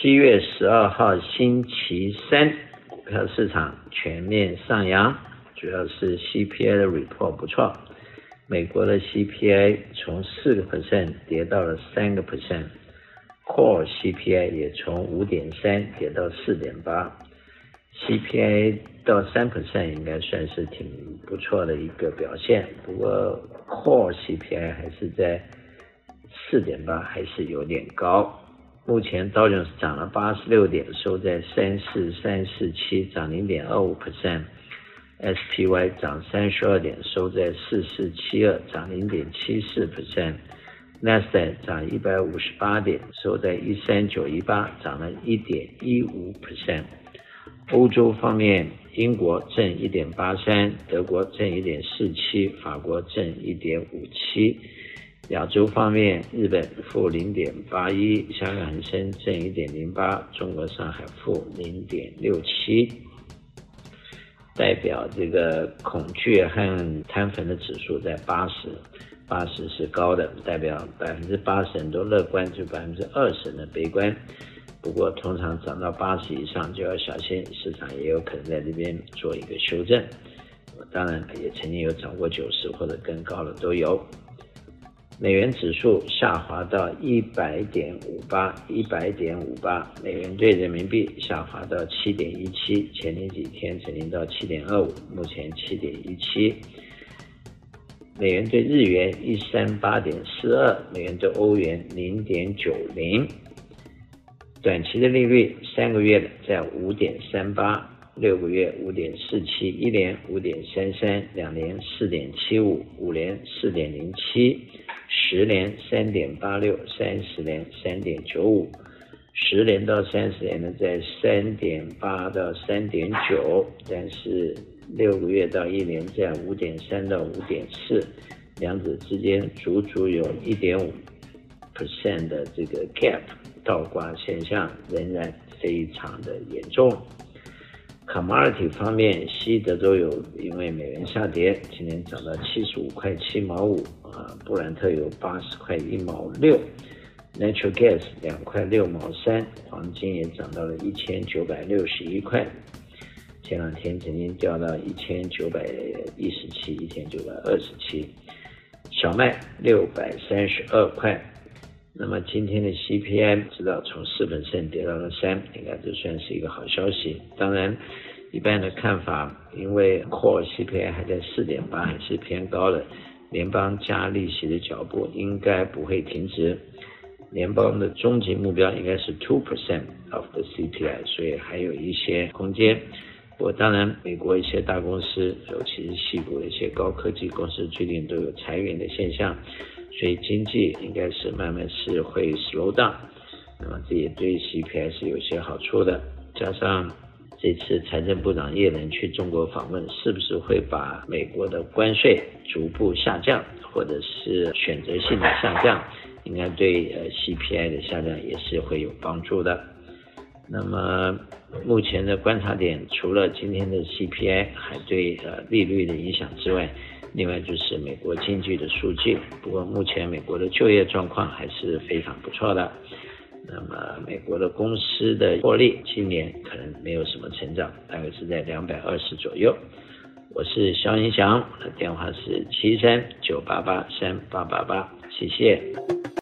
七月十二号星期三，股票市场全面上扬，主要是 CPI 的 report 不错。美国的 CPI 从四个 percent 跌到了三个 percent，Core CPI 也从五点三跌到四点八，CPI 到三 percent 应该算是挺不错的一个表现。不过 Core CPI 还是在四点八，还是有点高。目前道琼斯涨了八十六点，收在三四三四七，涨零点二五 percent。SPY 涨三十二点，收在四四七二，涨零点七四 percent。纳斯达克涨一百五十八点，收在一三九一八，涨了一点一五 percent。欧洲方面，英国正一点八三，德国正一点四七，法国正一点五七。亚洲方面，日本负零点八一，香港恒生正一点零八，中国上海负零点六七。代表这个恐惧和贪粉的指数在八十，八十是高的，代表百分之八十人都乐观，就百分之二十的悲观。不过通常涨到八十以上就要小心，市场也有可能在这边做一个修正。当然也曾经有涨过九十或者更高的都有。美元指数下滑到一百点五八，一百点五八，美元兑人民币下滑到七点一七，前面几天曾经到七点二五，目前七点一七。美元兑日元一三八点四二，美元兑欧元零点九零。短期的利率三个月的在五点三八，六个月五点四七，一年五点三三，两年四点七五，五年四点零七。十年三点八六，三十年三点九五，十年到三十年呢，在三点八到三点九，但是六个月到一年在五点三到五点四，两者之间足足有一点五 percent 的这个 gap，倒挂现象仍然非常的严重。Commodity 方面，西德州油因为美元下跌，今天涨到七十五块七毛五啊，布兰特油八十块一毛六，Natural Gas 两块六毛三，黄金也涨到了一千九百六十一块，前两天曾经掉到一千九百一十七、一千九百二十七，小麦六百三十二块。那么今天的 CPI 知道从四 percent 跌到了三，应该这算是一个好消息。当然，一般的看法，因为 Core CPI 还在四点八，还是偏高的，联邦加利息的脚步应该不会停止。联邦的终极目标应该是 two percent of the CPI，所以还有一些空间。我当然，美国一些大公司，尤其是西部的一些高科技公司，最近都有裁员的现象。所以经济应该是慢慢是会 slow down，那么这也对 CPI 是有些好处的。加上这次财政部长耶伦去中国访问，是不是会把美国的关税逐步下降，或者是选择性的下降，应该对呃 CPI 的下降也是会有帮助的。那么目前的观察点，除了今天的 CPI 还对呃利率的影响之外，另外就是美国经济的数据，不过目前美国的就业状况还是非常不错的。那么美国的公司的获利今年可能没有什么成长，大概是在两百二十左右。我是肖英祥，我的电话是七三九八八三八八八，谢谢。